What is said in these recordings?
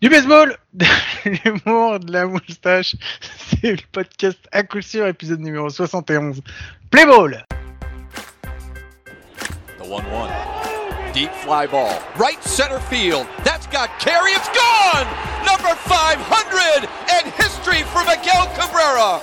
Du baseball, de l'humour, de la moustache, c'est le podcast à coup sûr, épisode numéro 71. Play ball! The 1 1. Deep fly ball. Right center field. That's got carry. It's gone! Number 500 and history for Miguel Cabrera.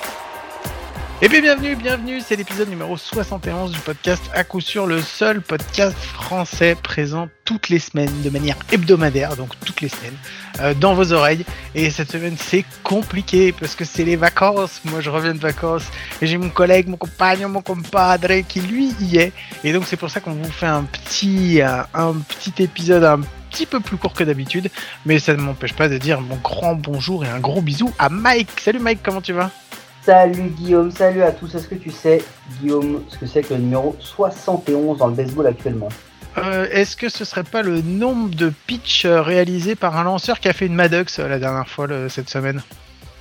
Et bien bienvenue, bienvenue, c'est l'épisode numéro 71 du podcast à coup sûr, le seul podcast français présent toutes les semaines, de manière hebdomadaire, donc toutes les semaines, euh, dans vos oreilles. Et cette semaine c'est compliqué parce que c'est les vacances, moi je reviens de vacances, et j'ai mon collègue, mon compagnon, mon compadre qui lui y est. Et donc c'est pour ça qu'on vous fait un petit, un, un petit épisode un petit peu plus court que d'habitude, mais ça ne m'empêche pas de dire mon grand bonjour et un gros bisou à Mike. Salut Mike, comment tu vas? Salut Guillaume, salut à tous. Est-ce que tu sais, Guillaume, ce que c'est que le numéro 71 dans le baseball actuellement? Euh, Est-ce que ce serait pas le nombre de pitchs euh, réalisés par un lanceur qui a fait une Maddox euh, la dernière fois le- cette semaine?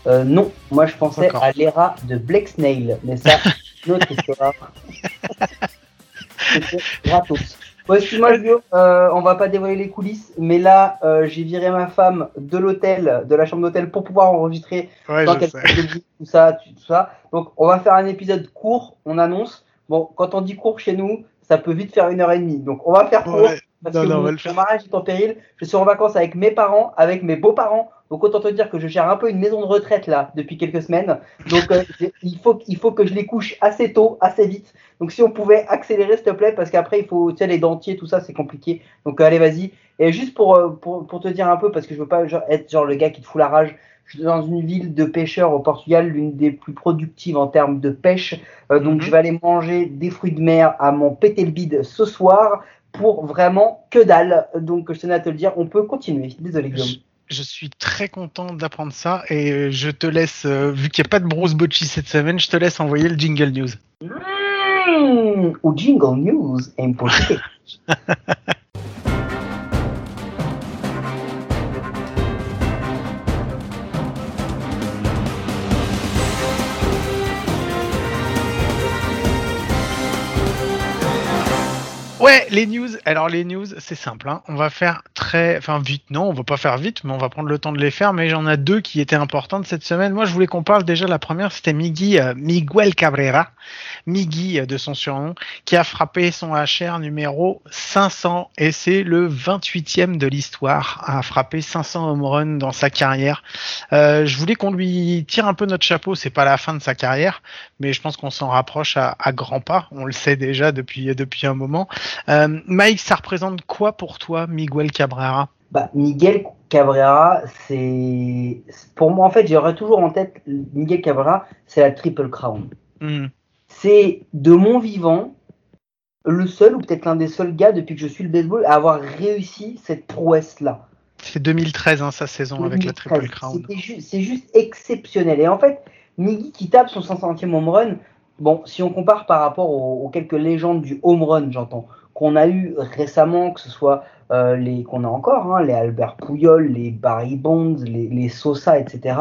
Euh, Non, moi je pensais à l'ERA de Blake Snail, mais ça, autre histoire. Gratos. Bon, excuse-moi Guillaume, euh, on va pas dévoiler les coulisses, mais là, euh, j'ai viré ma femme de l'hôtel, de la chambre d'hôtel, pour pouvoir enregistrer Ouais, quel sais. tout ça, tout ça. Donc, on va faire un épisode court, on annonce. Bon, quand on dit court chez nous, ça peut vite faire une heure et demie. Donc, on va faire court. Ouais. Parce Non, que non, on mon, va le faire. mon mariage est en péril. Je suis en vacances avec mes parents, avec mes beaux-parents. Donc autant te dire que je gère un peu une maison de retraite là depuis quelques semaines. Donc euh, il faut il faut que je les couche assez tôt, assez vite. Donc si on pouvait accélérer s'il te plaît parce qu'après il faut tu sais les dentiers tout ça c'est compliqué. Donc euh, allez vas-y. Et juste pour, euh, pour pour te dire un peu parce que je veux pas genre, être genre le gars qui te fout la rage. Je suis dans une ville de pêcheurs au Portugal, l'une des plus productives en termes de pêche. Euh, donc Mhm. je vais aller manger des fruits de mer à mon pété le bide ce soir pour vraiment que dalle. Donc je tenais à te le dire, on peut continuer. Désolé Guillaume. Je, suis très content d'apprendre ça et je te laisse, euh, vu qu'il n'y a pas de Bruce Bocci cette semaine, je te laisse envoyer le jingle news. Mmh, Jingle News em Ouais, les news. Alors les news, c'est simple. hein. On va faire très, enfin vite. Non, on va pas faire vite, mais on va prendre le temps de les faire. Mais j'en ai deux qui étaient importantes cette semaine. Moi, je voulais qu'on parle déjà. La première, c'était Migui, euh, Miguel Cabrera, Migui euh, de son surnom, qui a frappé son HR numéro 500 et c'est le 28e de l'histoire à frapper 500 home runs dans sa carrière. Euh, je voulais qu'on lui tire un peu notre chapeau. C'est pas la fin de sa carrière, mais je pense qu'on s'en rapproche à, à grands pas. On le sait déjà depuis depuis un moment. Euh, Mike, ça représente quoi pour toi, Miguel Cabrera? Bah, Miguel Cabrera, c'est. Pour moi, en fait, j'aurais toujours en tête Miguel Cabrera, c'est la Triple Crown. Hmm. C'est de mon vivant le seul ou peut-être l'un des seuls gars depuis que je suis le baseball à avoir réussi cette prouesse-là. C'est 2013, hein, sa saison avec la 2013. Triple Crown. Ju- C'est juste exceptionnel. Et en fait, Miggy qui tape son 500e home run, bon, si on compare par rapport aux, aux quelques légendes du home run, j'entends, qu'on a eu récemment, que ce soit euh, les qu'on a encore, hein, les Albert Pouyol, les Barry Bonds, les, Sosa, etc.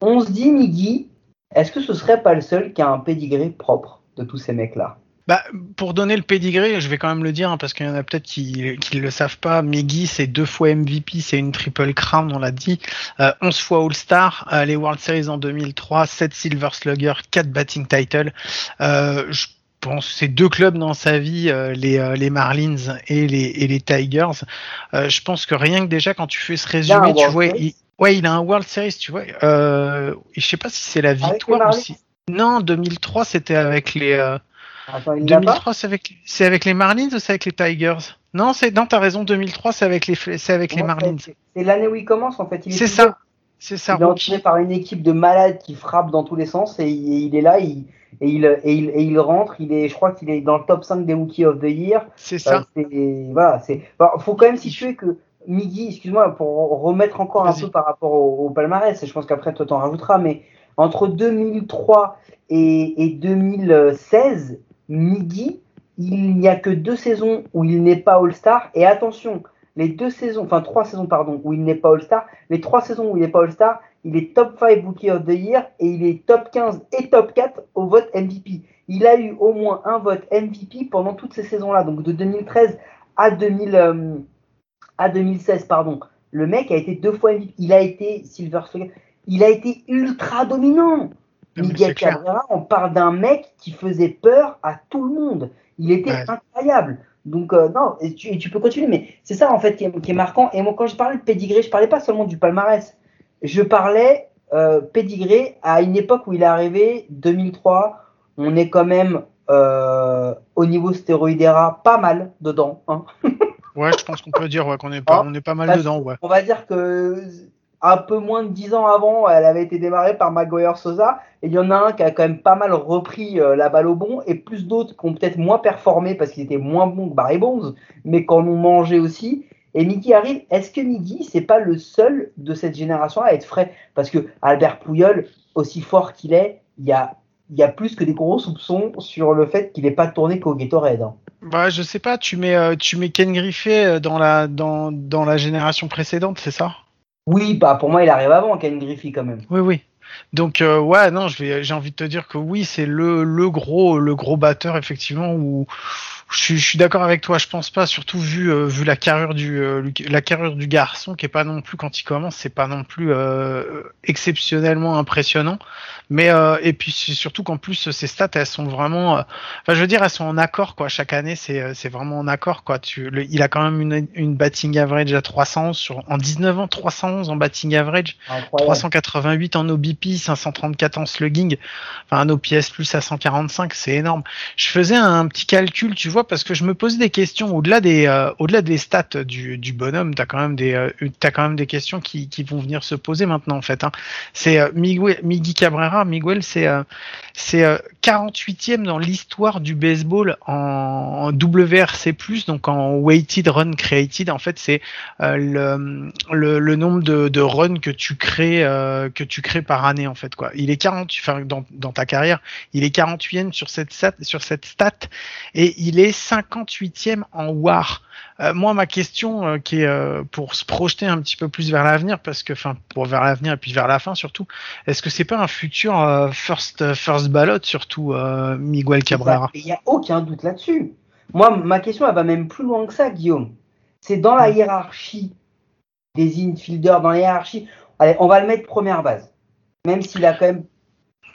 On se dit, Miggy, est-ce que ce serait pas le seul qui a un pédigré propre de tous ces mecs-là? Bah, pour donner le pédigré, je vais quand même le dire, hein, parce qu'il y en a peut-être qui ne le savent pas. Miggy, c'est deux fois MVP, c'est une Triple Crown, on l'a dit. Euh, 11 fois All-Star, euh, les World Series en 2003, 7 Silver Slugger, 4 batting title. Euh, pense c'est deux clubs dans sa vie, euh, les, euh, les Marlins et les, et les Tigers. Euh, je pense que rien que déjà quand tu fais ce résumé, tu vois, il, ouais, il a un World Series, tu vois. Euh, je sais pas si c'est la victoire ou si. Non, 2003, c'était avec les. euh, Attends, il l'a pas 2003, c'est avec, c'est avec les Marlins ou c'est avec les Tigers? Non, c'est non, t'as raison. 2003, c'est avec les, c'est avec les Marlins. c'est- l'année où il commence en fait. C'est ça. C'est ça. il est entouré par une équipe de malades qui frappent dans tous les sens et il, il est là il, et, il, et, il, et il rentre. Il est, je crois qu'il est dans le top 5 des Rookies of the Year. C'est Euh, ça. c'est- voilà, c'est. bon, faut quand même situer que Miggy, excuse-moi, pour remettre encore un peu par rapport au, au palmarès, et je pense qu'après toi t'en rajouteras, mais entre 2003 et, et 2016, Miggy, il n'y a que deux saisons où il n'est pas All-Star. Et attention, les deux saisons, enfin trois saisons, pardon, où il n'est pas All-Star, les trois saisons où il n'est pas All-Star, il est top 5 Rookie of the Year et il est top 15 et top 4 au vote MVP. Il a eu au moins un vote MVP pendant toutes ces saisons-là, donc de 2013 à, 2000, euh, à 2016, pardon. Le mec a été deux fois MVP. Il a été Silver Slugger. Il a été ultra dominant. Miguel Cabrera, on parle d'un mec qui faisait peur à tout le monde. Il était incroyable. Donc, euh, non, et tu, peux continuer, mais c'est ça en fait qui est, marquant. Et moi, quand je parlais de pédigré, je parlais pas seulement du palmarès. Je parlais euh, pédigré à une époque où il est arrivé, 2003. On est quand même euh, au niveau stéroïdéra pas mal dedans. Hein. ouais, je pense qu'on peut dire qu'on est, pas, on est pas mal dedans. Ouais. On va dire que un peu moins de 10 ans avant, elle avait été démarrée par Maguire Sosa. Et il y en a un qui a quand même pas mal repris euh, la balle au bon, et plus d'autres qui ont peut-être moins performé parce qu'ils étaient moins bons que Barry Bonds, mais qu'en ont mangé aussi. Et Miggy arrive. Est-ce que Miggy, c'est pas le seul de cette génération à être frais? Parce que Albert Pouyol, aussi fort qu'il est, il y a, plus que des gros soupçons sur le fait qu'il n'ait pas tourné qu'au Gatorade. Hein. Bah, je sais pas, tu mets, euh, tu mets Ken Griffey euh, dans la génération précédente, c'est ça? Oui, bah pour moi, il arrive avant Ken Griffey quand même. Oui, oui. Donc euh, ouais, non, j'ai envie de te dire que oui, c'est le, le gros le gros batteur effectivement où je suis, d'accord avec toi. Je pense pas, surtout vu euh, vu la carrure du euh, la carrure du garçon qui est pas non plus quand il commence, c'est pas non plus euh, exceptionnellement impressionnant. Mais et puis surtout qu'en plus ces stats elles sont vraiment, enfin je veux dire elles sont en accord quoi. Chaque année c'est c'est vraiment en accord quoi. Tu, il a quand même une, une batting average à 311 sur en 19 ans 311 en batting average, 388 en OBP, 534 en slugging, enfin un OPS plus à 145, c'est énorme. Je faisais un petit calcul, tu vois parce que je me posais des questions au-delà des, euh, au-delà des stats du, bonhomme. T'as quand même des, euh, t'as quand même des questions qui, vont venir se poser maintenant en fait. Hein. C'est euh, Miguel, Cabrera, Miguel, c'est, c'est 48e dans l'histoire du baseball en, WRC+, donc en weighted run created. En fait, c'est le, le, nombre de, runs que tu crées, que tu crées par année en fait quoi. Il est 40, enfin dans, ta carrière, il est 48e sur cette sur cette stat et il est 58e en WAR. Euh, moi, ma question, euh, qui est euh, pour se projeter un petit peu plus vers l'avenir, parce que, enfin, pour vers l'avenir et puis vers la fin surtout, est-ce que c'est pas un futur first first ballot surtout Miguel Cabrera Il n'y a aucun doute là-dessus. Moi, ma question, elle va même plus loin que ça, Guillaume. C'est dans la hiérarchie des infielders, dans la hiérarchie. Allez, on va le mettre première base, même s'il a quand même.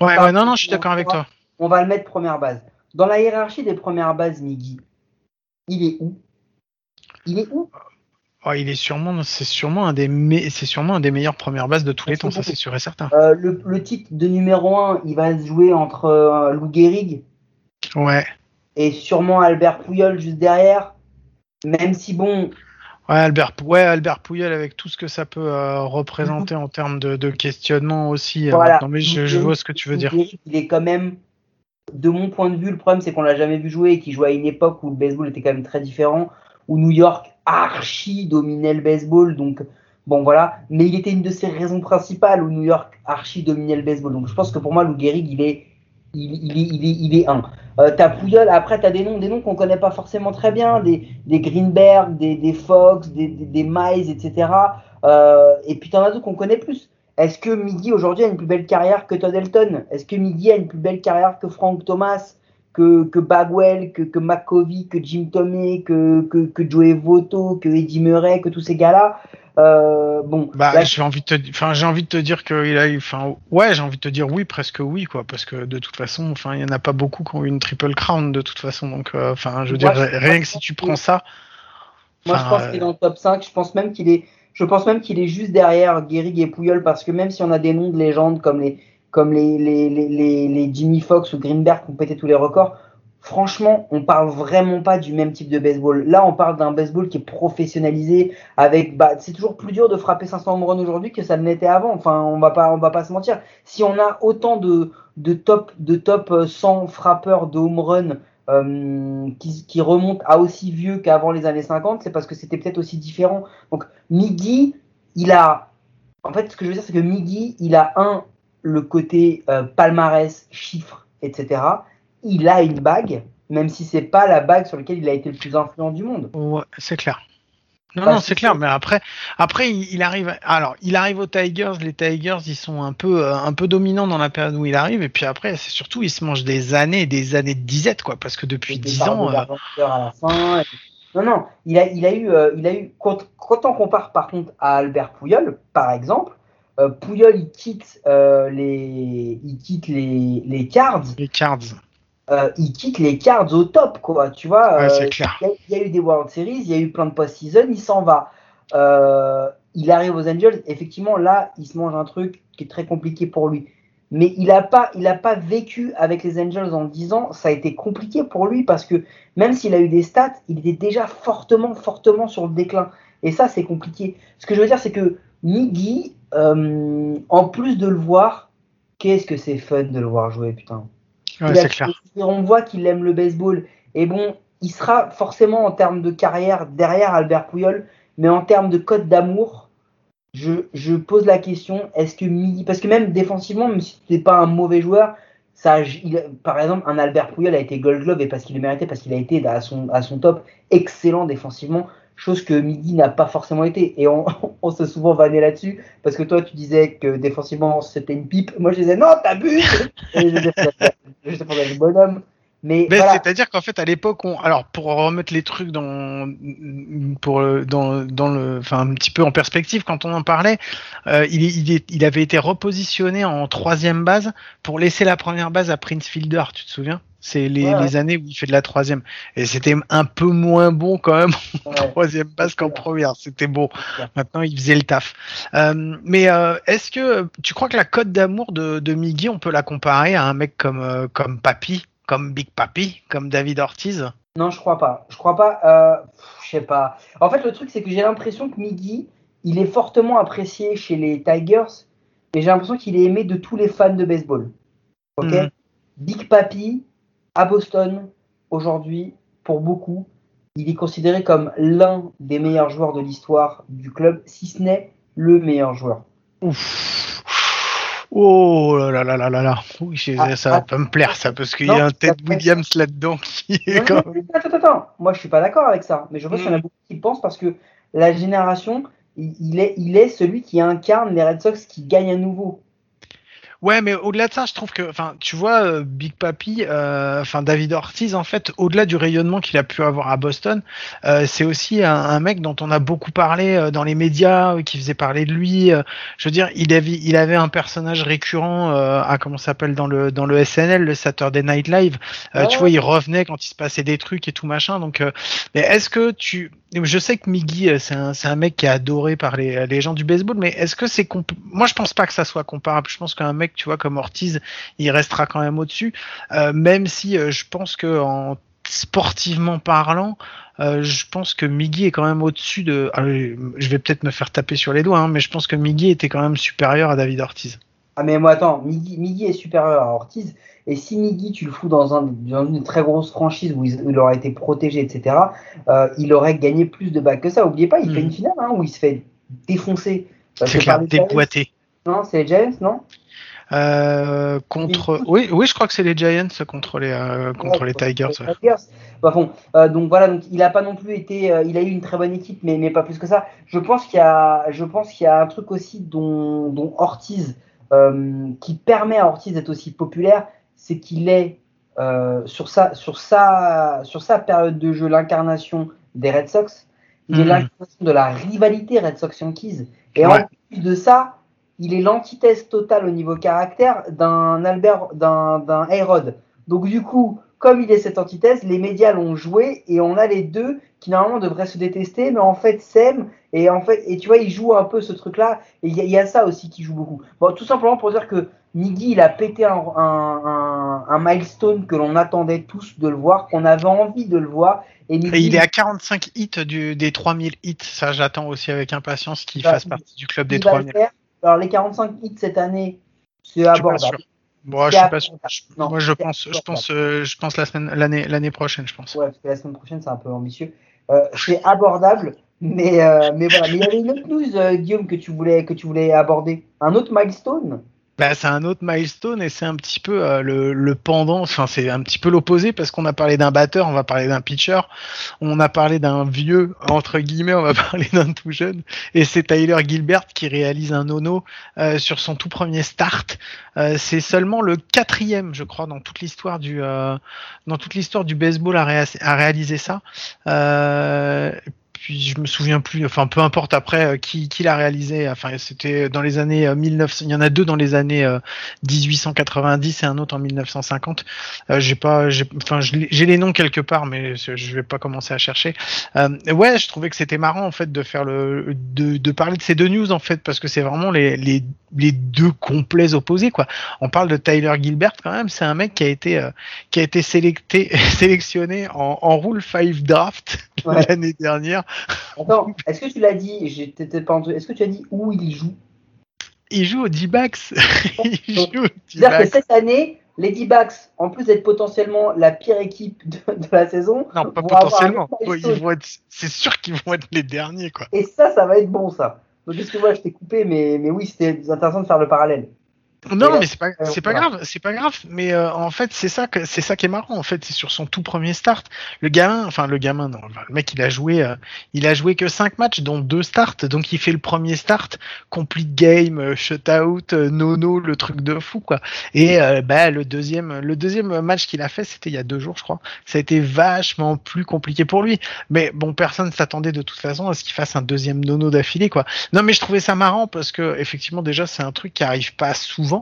Ouais, ouais, non, non, je suis d'accord avec toi. On va le mettre première base. Dans la hiérarchie des premières bases, Miggy, il est où? Il est où? Oh, il est sûrement, c'est sûrement un des, c'est sûrement un des meilleures premières bases de tous les temps, ça c'est sûr et certain. Euh, le, titre de numéro 1, il va se jouer entre euh, Lou Gehrig. Ouais. Et sûrement Albert Pouyol juste derrière. Même si bon. Ouais, Albert, ouais, Albert Pouyol avec tout ce que ça peut euh, représenter en termes de, questionnement aussi. Voilà. mais je, je, vois ce que tu veux dire. Il est quand même de mon point de vue, le problème c'est qu'on l'a jamais vu jouer et qu'il jouait à une époque où le baseball était quand même très différent, où New York archi dominait le baseball, donc bon voilà. Mais il était une de ces raisons principales où New York archi dominait le baseball. Donc je pense que pour moi, Lou Gehrig, il est, il, il, est, il, est, il est un. Euh, t'as Pouyol, après t'as des noms, des noms qu'on connaît pas forcément très bien, des, des Greenberg, des, des Fox, des, des, etc. Euh, et puis t'en as d'autres qu'on connaît plus. Est-ce que Miggy aujourd'hui a une plus belle carrière que Todd Elton? Est-ce que Miggy a une plus belle carrière que Frank Thomas, que, que Bagwell, que, que McCovey, que Jim Tomei, que, que, que Joey Votto, que Eddie Murray, que tous ces gars-là? Euh, bon, bah, j'ai envie de te, enfin, j'ai envie de te dire qu'il a, enfin, ouais, j'ai envie de te dire oui, presque oui, quoi, parce que de toute façon, enfin, il y en a pas beaucoup qui ont eu une triple crown de toute façon, donc, euh, enfin, je veux dire, rien que si tu prends ça. Moi, je pense qu'il est dans le top 5. Je pense même qu'il est, je pense même qu'il est juste derrière Guérig et Pouyol parce que même si on a des noms de légendes comme les, comme les, les, les, les, Jimmy Fox ou Greenberg qui ont pété tous les records, franchement, on parle vraiment pas du même type de baseball. Là, on parle d'un baseball qui est professionnalisé avec, bah, c'est toujours plus dur de frapper 500 home runs aujourd'hui que ça ne l'était avant. Enfin, on va pas, on va pas se mentir. Si on a autant de, de top, de top 100 frappeurs de home run euh, qui, remonte à aussi vieux qu'avant les années 50, c'est parce que c'était peut-être aussi différent. Donc Miggy, il a, en fait, ce que je veux dire, c'est que Miggy, il a un le côté euh, palmarès, chiffres, etc. Il a une bague, même si c'est pas la bague sur laquelle il a été le plus influent du monde. Ouais, c'est clair. Non, non, c'est clair, mais après, après, il arrive. Alors, il arrive aux Tigers. Les Tigers, ils sont un peu, euh, un peu dominants dans la période où il arrive. Et puis après, c'est surtout, il se mange des années, des années de disette, quoi, parce que depuis dix ans. Euh... À la fin, Non, non, il a, il a eu, euh, il a eu quand, quand on compare par contre à Albert Pouyol, par exemple, euh, Pouyol il quitte euh, les, il quitte les, les cards, Les cards. Euh, il quitte les cards au top, quoi. Tu vois, Ouais, euh, c'est clair. il y, a- il y a eu des World Series, il y a eu plein de post-season, il s'en va. Euh, il arrive aux Angels, effectivement, là, il se mange un truc qui est très compliqué pour lui. Mais il n'a pas, il a pas vécu avec les Angels en 10 ans, ça a été compliqué pour lui parce que même s'il a eu des stats, il était déjà fortement, fortement sur le déclin. Et ça, c'est compliqué. Ce que je veux dire, c'est que Miggy, euh, en plus de le voir, qu'est-ce que c'est fun de le voir jouer, putain. Ouais, Il a- c'est clair. On voit qu'il aime le baseball. Et bon, il sera forcément en termes de carrière derrière Albert Pouyol, mais en termes de code d'amour, je, je pose la question est-ce que Miggy. Parce que même défensivement, même si tu n'es pas un mauvais joueur, ça, il- par exemple, un Albert Pouyol a été Gold Glove et parce qu'il le méritait, parce qu'il a été à son, à son top excellent défensivement, chose que Miggy n'a pas forcément été. Et on, on s'est souvent vanné là-dessus, parce que toi, tu disais que défensivement, c'était une pipe. Moi, je disais non, t'abuses Et je le bonhomme. Mais, voilà. c'est-à-dire qu'en fait, à l'époque, on... alors pour remettre les trucs dans, pour le- dans, dans le, enfin un petit peu en perspective, quand on en parlait, euh, il, il, il avait été repositionné en troisième base pour laisser la première base à Prince Fielder. Tu te souviens? C'est les, Ouais, ouais. les années où il fait de la troisième, et c'était un peu moins bon quand même en Ouais. troisième base qu'en première. C'était beau. Maintenant, il faisait le taf. Euh, mais euh, est-ce que tu crois que la cote d'amour de, de Miggy, on peut la comparer à un mec comme euh, comme Papy, comme Big Papi, comme David Ortiz? Non, je crois pas. Je crois pas. Euh, je sais pas. En fait, le truc, c'est que j'ai l'impression que Miggy, il est fortement apprécié chez les Tigers, mais j'ai l'impression qu'il est aimé de tous les fans de baseball. Ok? Mhm. Big Papi, à Boston, aujourd'hui, pour beaucoup, il est considéré comme l'un des meilleurs joueurs de l'histoire du club, si ce n'est le meilleur joueur. Ouf. Oh là là là là là là. Oui, Ah, ça va ah, pas me plaire ça parce qu'il y a un Ted Williams là-dedans qui est Non, quand non, attends, attends, attends. Moi, je suis pas d'accord avec ça. Mais je pense Mm. qu'il y en a beaucoup qui le pensent parce que la génération, il, il est, il est celui qui incarne les Red Sox qui gagnent à nouveau. Ouais, mais au-delà de ça, je trouve que, enfin, tu vois, euh, Big Papi, euh, enfin David Ortiz, en fait, au-delà du rayonnement qu'il a pu avoir à Boston, euh, c'est aussi un, un mec dont on a beaucoup parlé euh, dans les médias, euh, qui faisait parler de lui. euh, je veux dire, il avait, il avait un personnage récurrent euh, à comment ça s'appelle dans le dans le SNL, le Saturday Night Live. Euh. Tu vois, il revenait quand il se passait des trucs et tout machin. Donc, euh, mais est-ce que tu, je sais que Miggy, euh, c'est un, mec qui est adoré par les, les gens du baseball, mais est-ce que c'est moi je pense pas que ça soit comparable. Je pense qu'un mec, tu vois, comme Ortiz, il restera quand même au-dessus, euh, même si euh, je pense que en sportivement parlant, euh, je pense que Miggy est quand même au-dessus de. ah, je vais peut-être me faire taper sur les doigts, hein, mais je pense que Miggy était quand même supérieur à David Ortiz. Ah, mais moi, attends, Miggy, Miggy est supérieur à Ortiz. Et si Miggy, tu le fous dans, un, dans une très grosse franchise où il, où il aurait été protégé, etc., euh, il aurait gagné plus de bacs que ça. Oubliez pas, il fait une finale hein, où il se fait défoncer. C'est clair, les déboîté. Non, c'est les Giants, non? Euh, contre, oui, oui, je crois que c'est les Giants contre les euh, contre Ouais, les Tigers. ouais. Tigers. Bah, bon, euh, donc voilà, donc il a pas non plus été, il a eu une très bonne équipe, mais, mais pas plus que ça. Je pense qu'il y a, je pense qu'il y a un truc aussi dont, dont Ortiz, euh, qui permet à Ortiz d'être aussi populaire, c'est qu'il est euh, sur sa, sur sa, sur sa période de jeu l'incarnation des Red Sox. Il est Mhm. l'incarnation de la rivalité Red Sox-Yankees. Et Ouais. en plus de ça, il est l'antithèse totale au niveau caractère d'un Albert, d'un, A-Rod. Donc du coup, comme il est cette antithèse, les médias l'ont joué et on a les deux qui normalement devraient se détester, mais en fait s'aiment et en fait et tu vois ils jouent un peu ce truc-là et il y, a- il y a ça aussi qui joue beaucoup. Bon, tout simplement pour dire que Miggy il a pété un, un, un- un milestone que l'on attendait tous de le voir, qu'on avait envie de le voir et, Et Miggy, il est à 45 hits du, des 3000 hits. Ça, j'attends aussi avec impatience qu'il Bah, fasse partie du club des il va le 3000. faire. Alors les 45 hits cette année, c'est abordable. Bon, je suis pas sûr. Non, Moi, je pense, je pense, euh, je pense la semaine, l'année, l'année prochaine, je pense. Ouais, parce que la semaine prochaine, c'est un peu ambitieux. Euh, c'est abordable, mais, euh, mais voilà. Mais il y avait une autre news, euh, Guillaume, que tu voulais, que tu voulais aborder. Un autre milestone? Bah, c'est un autre milestone et c'est un petit peu euh, le, le, pendant, enfin c'est un petit peu l'opposé parce qu'on a parlé d'un batteur, on va parler d'un pitcher, on a parlé d'un vieux entre guillemets, on va parler d'un tout jeune et c'est Tyler Gilbert qui réalise un nono euh, sur son tout premier start. Euh, c'est seulement le quatrième, je crois, dans toute l'histoire du dans toute l'histoire du baseball à, à réaliser ça puis je me souviens plus, enfin peu importe après euh, qui, qui l'a réalisé. Enfin c'était dans les années 1900. Euh, il y en a deux dans les années 1890 euh, et un autre en 1950. Euh, j'ai pas, enfin j'ai les noms quelque part, mais je vais pas commencer à chercher. Euh, ouais, je trouvais que c'était marrant en fait de faire le, de, de parler de ces deux news en fait parce que c'est vraiment les, les les deux complets opposés quoi. On parle de Tyler Gilbert quand même, c'est un mec qui a été euh, qui a été sélecté sélectionné en, en Rule 5 draft l'année dernière. Attends, est-ce que tu l'as dit J'étais pas Est-ce que tu as dit où il joue? Il joue au D-backs. C'est-à-dire que cette année, les D-backs, en plus d'être potentiellement la pire équipe de, la saison, non pas potentiellement. c'est sûr qu'ils vont être les derniers quoi. Et ça, ça va être bon ça. Donc, excuse-moi, je t'ai coupé, mais, mais oui, c'était intéressant de faire le parallèle. Non, mais c'est pas, c'est pas grave, c'est pas grave. Mais euh, en fait, c'est ça que c'est ça qui est marrant. En fait, c'est sur son tout premier start. Le gamin, enfin le gamin, non, le mec, il a joué, euh, il a joué que cinq matchs, dont deux starts. Donc il fait le premier start, complete game, euh, shutout, nono, le truc de fou quoi. Et bah le deuxième, le deuxième match qu'il a fait, c'était il y a deux jours, je crois. Ça a été vachement plus compliqué pour lui. Mais bon, personne s'attendait de toute façon à ce qu'il fasse un deuxième nono d'affilée quoi. Non, mais je trouvais ça marrant parce que effectivement déjà c'est un truc qui arrive pas souvent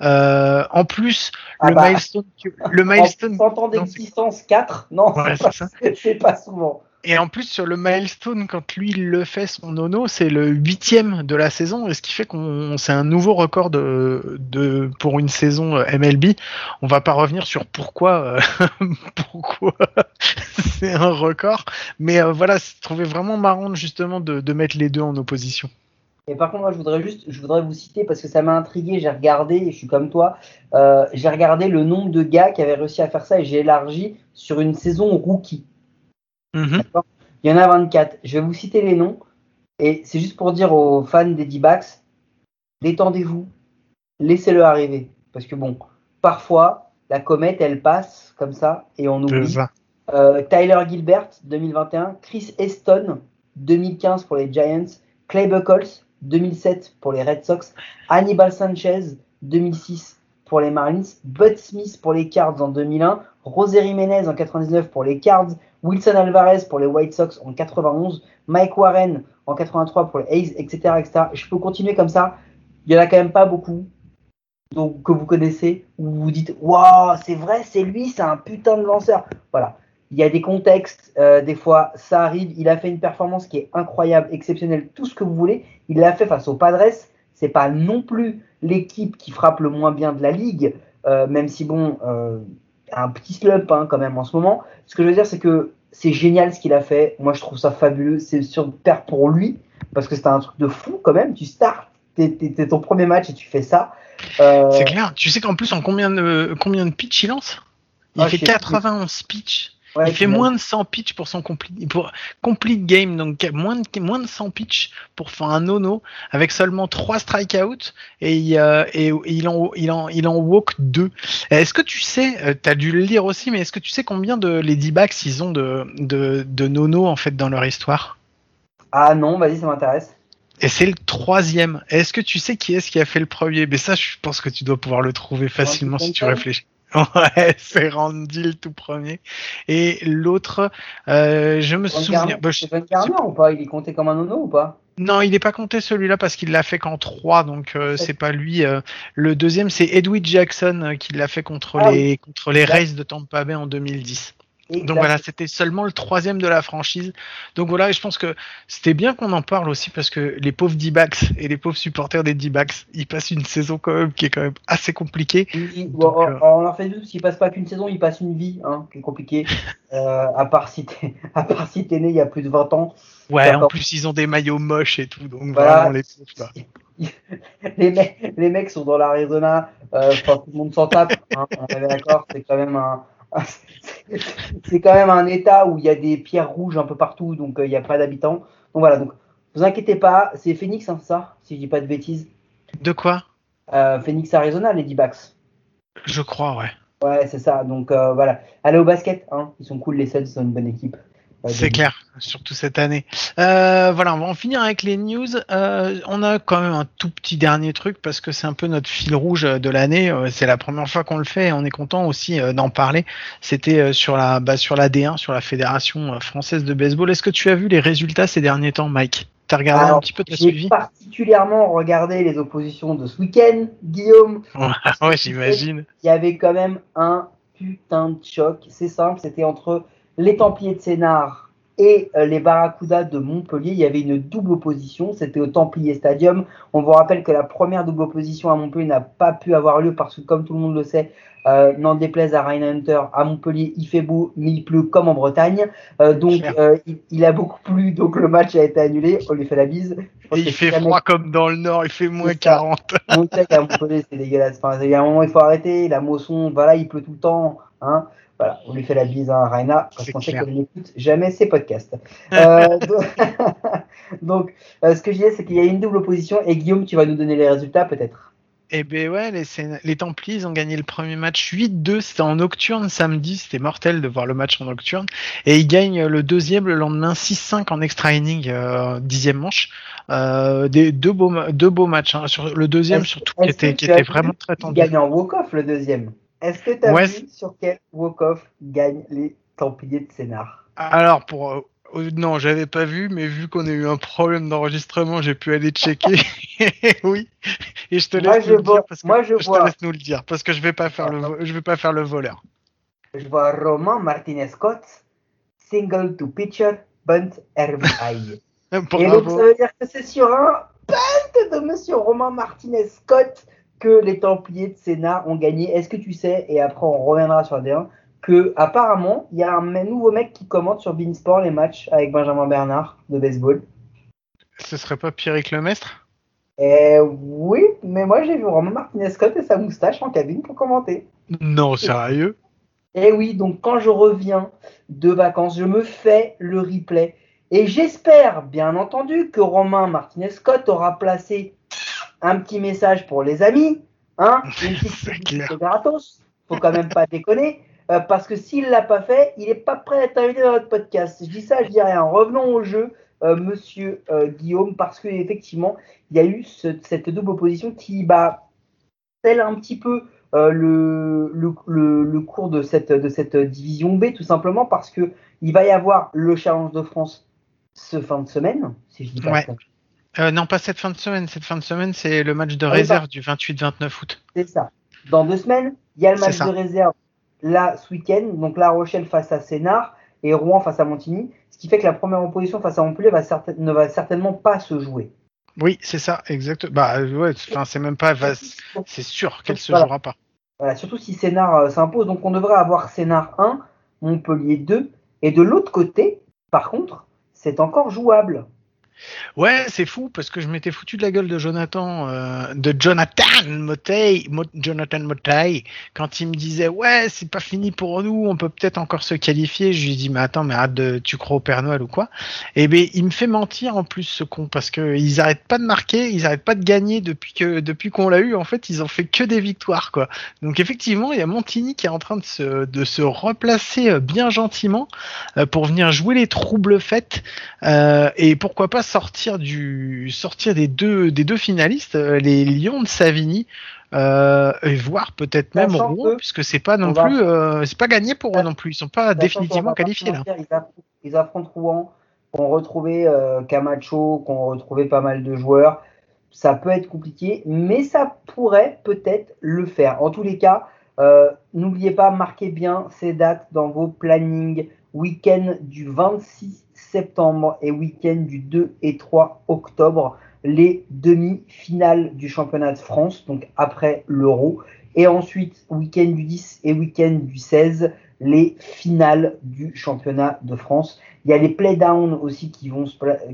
euh, en plus, ah le bah. milestone, le milestone. En ans d'existence 4, non, c'est pas, souvent. Et en plus, sur le milestone, quand lui il le fait son nono, c'est le huitième de la saison, et ce qui fait qu'on c'est un nouveau record de, de pour une saison euh, MLB. On va pas revenir sur pourquoi euh, pourquoi c'est un record, mais voilà, c'est trouvé vraiment marrant justement de, de mettre les deux en opposition. Et par contre, moi, je voudrais juste, je voudrais vous citer parce que ça m'a intrigué. J'ai regardé, et je suis comme toi, euh, j'ai regardé le nombre de gars qui avaient réussi à faire ça et j'ai élargi sur une saison rookie. Mhm. Il y en a 24. Je vais vous citer les noms et c'est juste pour dire aux fans des D-backs, détendez-vous, laissez-le arriver. Parce que bon, parfois, la comète, elle passe comme ça et on oublie. Euh, Tyler Gilbert, 2021. Chris Eston, 2015 pour les Giants. Clay Buckles, 2007 pour les Red Sox, Hannibal Sanchez 2006 pour les Marlins, Bud Smith pour les Cards en 2001, José Jiménez en 99 pour les Cards, Wilson Alvarez pour les White Sox en 91, Mike Warren en 83 pour les A's, etc., etc. Je peux continuer comme ça. Il y en a quand même pas beaucoup donc, que vous connaissez où vous dites Waouh, c'est vrai, c'est lui, c'est un putain de lanceur. Voilà il y a des contextes, euh, des fois ça arrive. Il a fait une performance qui est incroyable, exceptionnelle, tout ce que vous voulez. Il l'a fait face aux Padres. C'est pas non plus l'équipe qui frappe le moins bien de la ligue, euh, même si bon, euh, un petit slump hein, quand même en ce moment. Ce que je veux dire, c'est que c'est génial ce qu'il a fait. Moi, je trouve ça fabuleux. C'est sur terre pour lui parce que c'est un truc de fou quand même. Tu starts, t'es ton premier match et tu fais ça. C'est clair. Tu sais qu'en plus, en combien de combien de pitch il lance? Il ah, fait 91 pitch il fait moins de 100 pitch pour son complete, pour complete game, donc moins de, moins de 100 pitch pour faire un nono avec seulement 3 strikeouts et, euh, et, il, en, il, en, il en walk 2. Est-ce que tu sais, euh, tu as dû le lire aussi, mais est-ce que tu sais combien de Lady backs ils ont de, de, de nono en fait dans leur histoire? Ah non, vas-y, ça m'intéresse. Et c'est le troisième. Est-ce que tu sais qui est-ce qui a fait le premier? Mais ça, je pense que tu dois pouvoir le trouver facilement si tu réfléchis. Ouais, c'est Randy le tout premier. Et l'autre, euh, je me souviens. Bah, Garner ou pas? Il est compté comme un nono ou pas? Non, il n'est pas compté celui-là parce qu'il l'a fait qu'en 3, donc euh, c'est pas lui. Euh. le deuxième, c'est Edwin Jackson euh, qui l'a fait contre ah les contre les Rays de Tampa Bay en 2010. Donc voilà, c'était seulement le troisième de la franchise. Donc voilà, et je pense que c'était bien qu'on en parle aussi parce que les pauvres D-backs et les pauvres supporters des D-backs, ils passent une saison quand même qui est quand même assez compliquée. Euh, on leur fait deux, s'ils passent pas qu'une saison, ils passent une vie hein, qui est compliquée. euh, à part si t'es, si né il y a plus de 20 ans. Ouais, en plus ils ont des maillots moches et tout, donc vraiment les pauvres. les, mecs, les mecs sont dans l'Arizona, euh, tout le monde s'en tape. Hein, on est d'accord, c'est quand même un c'est quand même un état où il y a des pierres rouges un peu partout, donc euh, il n'y a pas d'habitants. Donc voilà, donc vous inquiétez pas, c'est Phoenix, hein, ça, si je dis pas de bêtises. De quoi? Euh, Phoenix, Arizona, les D-backs. Je crois, ouais. Ouais, c'est ça. Donc euh, voilà. Allez au basket, hein. ils sont cool, les Suns, ils sont une bonne équipe. C'est clair, surtout cette année. Euh, voilà, on va en finir avec les news. Euh, on a quand même un tout petit dernier truc parce que c'est un peu notre fil rouge de l'année. Euh, C'est la première fois qu'on le fait et on est content aussi d'en parler. C'était sur la bah, sur la D1, sur la Fédération française de baseball. Est-ce que tu as vu les résultats ces derniers temps, Mike? T'as regardé un petit peu, J'ai suivi? particulièrement regardé les oppositions de ce week-end, Guillaume. Ouais, j'imagine. Il y avait quand même un putain de choc. C'est simple, c'était entre les Templiers de Sénart et euh, les Barracudas de Montpellier. Il y avait une double opposition. C'était au Templier Stadium. On vous rappelle que la première double opposition à Montpellier n'a pas pu avoir lieu parce que, comme tout le monde le sait, euh, n'en déplaise à Ryan Hunter, à Montpellier, il fait beau, mais il pleut comme en Bretagne. Euh, donc, euh, il, il a beaucoup plu, donc le match a été annulé. On lui fait la bise. Et il fait froid comme dans le nord, il fait moins C'est ça. 40. Montag à Montpellier, c'est dégueulasse. Enfin, il y a un moment, il faut arrêter. La moisson, voilà, il pleut tout le temps. Hein. Voilà, on lui fait la bise à Raina, parce qu'on sait qu'elle n'écoute jamais ses podcasts. Euh, donc, euh, ce que je disais, c'est qu'il y a une double opposition. Et Guillaume, tu vas nous donner les résultats, peut-être? Eh ben ouais, les, les Templiers ils ont gagné le premier match 8-2, c'était en nocturne samedi, c'était mortel de voir le match en nocturne. Et ils gagnent le deuxième le lendemain 6-5 en extra inning, euh, dixième manche. Euh, des, deux, beaux, deux beaux matchs, hein. sur le deuxième surtout qui était, qui était vraiment très tendu. gagne en walk-off, le deuxième? Est-ce que tu as Ouais, vu sur quel walk-off gagnent les Templiers de Sénart? Alors pour euh, non, j'avais pas vu, mais vu qu'on a eu un problème d'enregistrement, j'ai pu aller checker. oui, et je te laisse Moi, nous je le vois- dire parce que moi, je te laisse nous le dire parce que je vais pas faire le, je vais pas faire le voleur. Je vois Roman Martinez-Scott, single to pitcher, bunt RBI. Et donc, ça veut dire que c'est sur un punt de monsieur Romain Martinez-Scott que les Templiers de Sénat ont gagné. Est-ce que tu sais, et après on reviendra sur la D1, que apparemment il y a un nouveau mec qui commente sur Beansport les matchs avec Benjamin Bernard de baseball. Ce serait pas Pierrick Lemestre Et oui, mais moi j'ai vu Romain Martinez-Scott et sa moustache en cabine pour commenter. Non, sérieux? Et oui, donc quand je reviens de vacances, je me fais le replay. Et j'espère, bien entendu, que Romain Martinez-Scott aura placé un petit message pour les amis. Hein, une petite gratos. Faut quand même pas déconner. euh, parce que s'il l'a pas fait, il n'est pas prêt à être invité dans notre podcast. Je dis ça, je dis rien. Revenons au jeu, euh, monsieur euh, Guillaume, parce que effectivement, il y a eu ce- cette double opposition qui bah, scelle un petit peu euh, le, le, le, le cours de cette, de cette division B, tout simplement parce que il va y avoir le Challenge de France ce fin de semaine, si je dis pas Ouais. Euh, Non, pas cette fin de semaine. Cette fin de semaine, c'est le match de Ah réserve du 28-29 août. C'est ça. Dans deux semaines, il y a le match de réserve là ce week-end, donc La Rochelle face à Sénart et Rouen face à Montigny, ce qui fait que la première opposition face à Montpellier va certain- ne va certainement pas se jouer. Oui, c'est ça, exact. Bah euh, ouais, c'est même pas, c'est sûr qu'elle se Voilà. jouera pas. Voilà, surtout si Sénart euh, s'impose. Donc on devrait avoir Sénart 1, Montpellier 2. Et de l'autre côté, par contre, c'est encore jouable. Ouais, c'est fou parce que je m'étais foutu de la gueule de Jonathan, euh, de Jonathan Jonathan quand il me disait ouais c'est pas fini pour nous, on peut peut-être encore se qualifier. Je lui dis mais attends mais arrête tu crois au Père Noël ou quoi? Et ben il me fait mentir en plus ce con parce que ils arrêtent pas de marquer, ils arrêtent pas de gagner depuis que depuis qu'on l'a eu. En fait ils ont fait que des victoires quoi. Donc effectivement il y a Montigny qui est en train de se de se replacer euh, bien gentiment euh, pour venir jouer les troubles fêtes euh, et pourquoi pas sortir du sortir des deux des deux finalistes, euh, les Lions de Savigny, euh, et voir peut-être même Rouen, que puisque c'est pas non plus euh, c'est pas gagné pour eux non plus, ils sont pas définitivement qualifiés là. Ils affrontent, ils affrontent Rouen, qu'on retrouvait euh, Camacho, qu'on retrouvait pas mal de joueurs. Ça peut être compliqué, mais ça pourrait peut-être le faire. En tous les cas, n'oubliez pas, marquez bien ces dates dans vos plannings. Week-end du 26 septembre et week-end du 2 et 3 octobre, les demi-finales du championnat de France, donc après l'Euro. Et ensuite, week-end du 10 et week-end du 16, les finales du championnat de France. Il y a les playdowns aussi qui vont,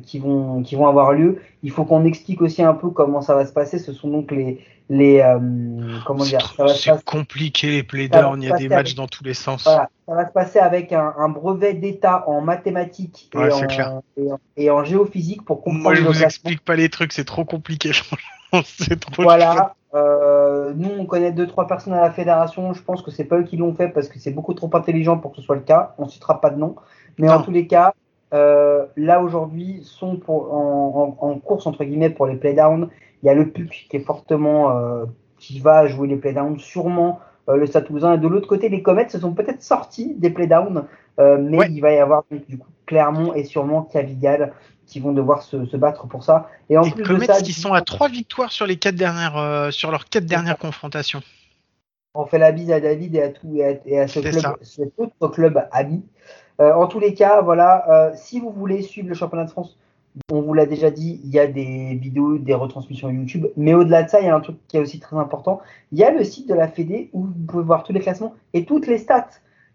qui, vont, qui vont avoir lieu. Il faut qu'on explique aussi un peu comment ça va se passer. Ce sont donc les. les euh, comment dire C'est compliqué les playdowns, il y a des matchs avec- dans tous les sens. voilà, ça va se passer avec un, un brevet d'État en mathématiques et, Ouais, en, clair. et, en, et en géophysique pour comprendre Moi je le vous explique pas les trucs, c'est trop compliqué c'est trop. Voilà, Euh, nous, on connaît deux trois personnes à la fédération. Je pense que c'est pas eux qui l'ont fait parce que c'est beaucoup trop intelligent pour que ce soit le cas. On citera pas de nom, mais en tous les cas, euh, là aujourd'hui sont pour, en, en, course entre guillemets pour les playdowns. Il y a le PUC qui est fortement euh, qui va jouer les playdowns, sûrement euh, le Stade Toulousain. Et de l'autre côté, les Comets se sont peut-être sortis des playdowns, euh, mais il va y avoir du coup Clermont et sûrement Cavigal qui vont devoir se, se, battre pour ça. Et en les plus Comets de ça, qui sont à trois victoires sur les quatre dernières euh, sur leurs quatre dernières confrontations. On fait la bise à David et à tout et à, et à ce club, cet autre club ami. Euh, en tous les cas, voilà, euh, si vous voulez suivre le championnat de France, on vous l'a déjà dit, il y a des vidéos, des retransmissions YouTube. Mais au-delà de ça, il y a un truc qui est aussi très important. Il y a le site de la Fédé où vous pouvez voir tous les classements et toutes les stats.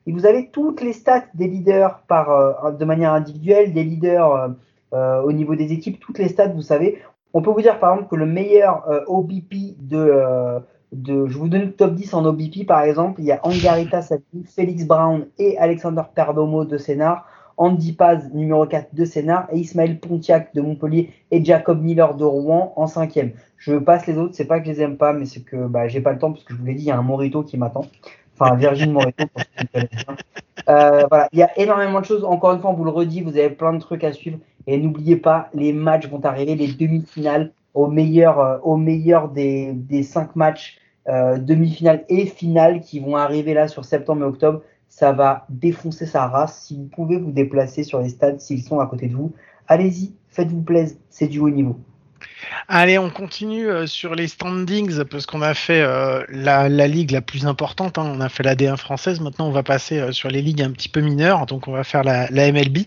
Et vous avez toutes les stats des leaders par, euh, de manière individuelle, des leaders au niveau des équipes, toutes les stats, vous savez. On peut vous dire par exemple que le meilleur OBP de, de. Je vous donne le top 10 en OBP par exemple. Il y a Angarita Sati, Félix Brown et Alexander Perdomo de Sénart. Andy Paz, numéro 4 de Sénart, et Ismaël Pontiac de Montpellier et Jacob Miller de Rouen en cinquième. Je passe les autres, c'est pas que je les aime pas, mais c'est que bah, j'ai pas le temps parce que je vous l'ai dit, il y a un Morito qui m'attend. Enfin, Virgin Morito. Pour euh, voilà, il y a énormément de choses. Encore une fois, on vous le redit, vous avez plein de trucs à suivre. Et n'oubliez pas, les matchs vont arriver, les demi-finales au meilleur, euh, au meilleur des, cinq matchs, euh, demi-finales et finales qui vont arriver là sur septembre et octobre ça va défoncer sa race. Si vous pouvez vous déplacer sur les stades s'ils sont à côté de vous, allez-y, faites-vous plaisir, c'est du haut niveau. Allez, on continue euh, sur les standings parce qu'on a fait la, ligue la plus importante. Hein. On a fait la D1 française. Maintenant, on va passer sur les ligues un petit peu mineures. Donc, on va faire la MLB.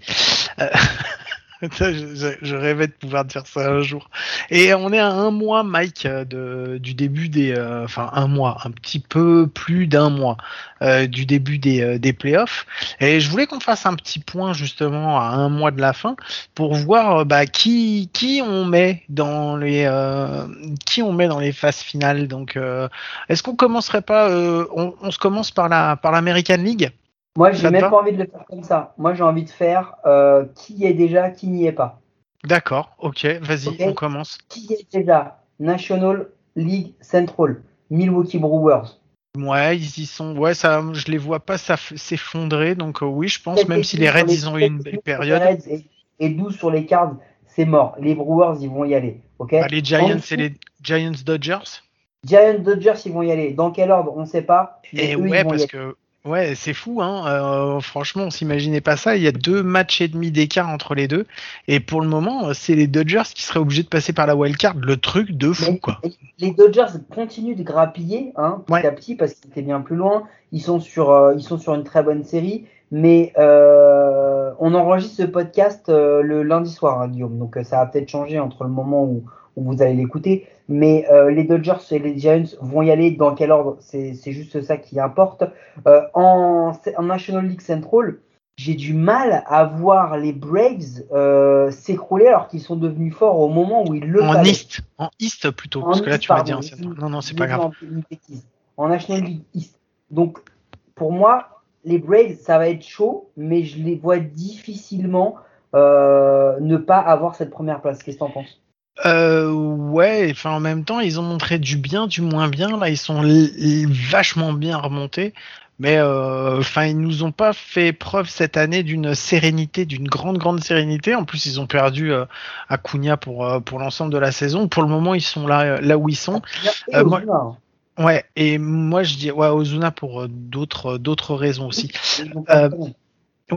je, je, rêvais de pouvoir dire ça un jour. Et on est à un mois, Mike, de, du début des, euh, enfin un mois, un petit peu plus d'un mois euh, du début des, euh, des playoffs. Et je voulais qu'on fasse un petit point justement à un mois de la fin pour voir bah, qui qui on met dans les euh, qui on met dans les phases finales. Donc, euh, est-ce qu'on commencerait pas, on, on, se commence par la par l'American League? Moi, j'ai même pas envie de le faire comme ça. Moi, j'ai envie de faire euh, qui est déjà, qui n'y est pas. D'accord, ok, vas-y, okay. on commence. Qui est déjà National League Central, Milwaukee Brewers. Ouais, ils y sont. Ouais, ça, je les vois pas s'effondrer, donc euh, oui, je pense, même si les Reds, ils ont eu une belle période. Et, et 12 sur les cards, c'est mort. Les Brewers, ils vont y aller, ok bah, Les Giants et les Giants Dodgers Giants Dodgers, ils vont y aller. Dans quel ordre, on ne sait pas. Et eux, ouais, parce que Ouais, c'est fou, hein. Euh, franchement, on s'imaginait pas ça. Il y a deux matchs et demi d'écart entre les deux. Et pour le moment, c'est les Dodgers qui seraient obligés de passer par la wildcard. Le truc de fou, quoi. Les Dodgers continuent de grappiller, hein, petit Ouais. à petit, parce qu'ils étaient bien plus loin. Ils sont sur, euh, ils sont sur une très bonne série. Mais euh, on enregistre ce podcast euh, le lundi soir, hein, Guillaume. Donc euh, ça va peut-être changer entre le moment où, où vous allez l'écouter. Mais euh, les Dodgers et les Giants vont y aller dans quel ordre? C'est juste ça qui importe. Euh, en, en National League Central, j'ai du mal à voir les Braves euh, s'écrouler alors qu'ils sont devenus forts au moment où ils le En. East, en East plutôt, En parce que là tu m'as dit en. Non, non, c'est pas grave. en- National League East. Donc, pour moi, les Braves, ça va être chaud, mais je les vois difficilement euh, ne pas avoir cette première place. Qu'est-ce que t'en penses? Euh, ouais, enfin en même temps, ils ont montré du bien, du moins bien. Là, ils sont vachement bien remontés. Mais euh, enfin, ils nous ont pas fait preuve cette année d'une sérénité, d'une grande grande sérénité. En plus, ils ont perdu euh, Acuna pour euh, pour l'ensemble de la saison. Pour le moment, ils sont là là où ils sont. Euh, moi- hein. Ouais. Et moi, je dis ouais Ozuna pour euh, d'autres d'autres raisons aussi. Euh.